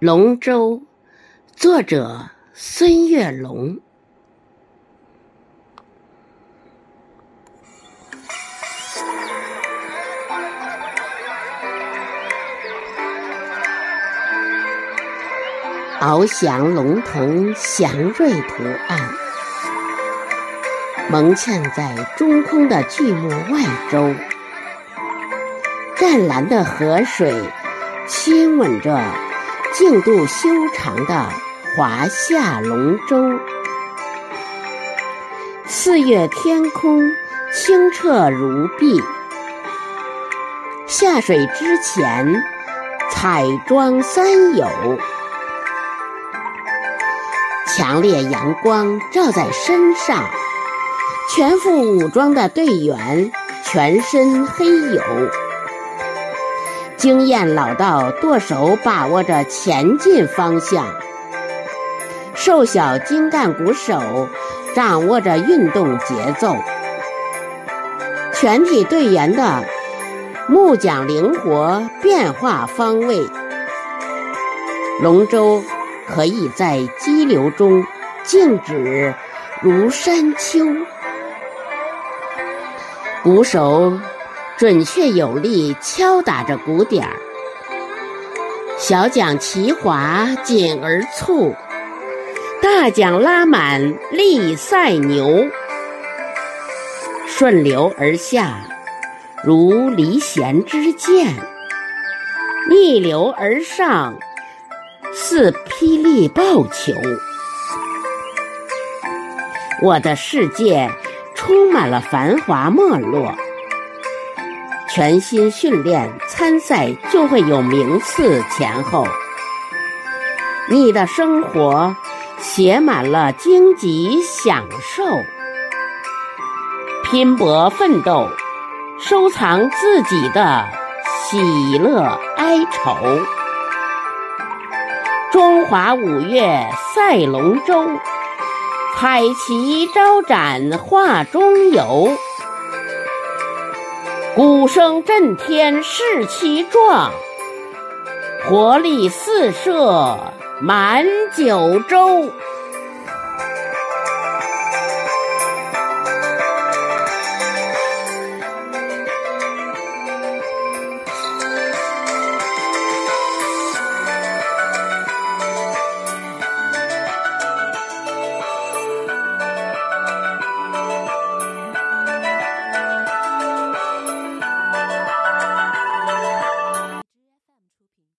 龙舟，作者孙月龙。翱翔龙腾祥瑞图案，蒙嵌在中空的巨木外周，湛蓝的河水亲吻着净度修长的华夏龙舟。四月天空清澈如碧，下水之前彩妆三友。强烈阳光照在身上，全副武装的队员全身黑油，经验老道舵手把握着前进方向，瘦小精干鼓手掌握着运动节奏，全体队员的木桨灵活，变化方位，龙舟。可以在激流中静止如山丘，鼓手准确有力敲打着鼓点儿，小桨齐划紧而促，大桨拉满力赛牛，顺流而下如离弦之箭，逆流而上。似霹雳爆球，我的世界充满了繁华没落。全心训练参赛就会有名次前后。你的生活写满了荆棘享受，拼搏奋斗，收藏自己的喜乐哀愁。中华五岳赛龙舟，彩旗招展画中游。鼓声震天士气壮，活力四射满九州。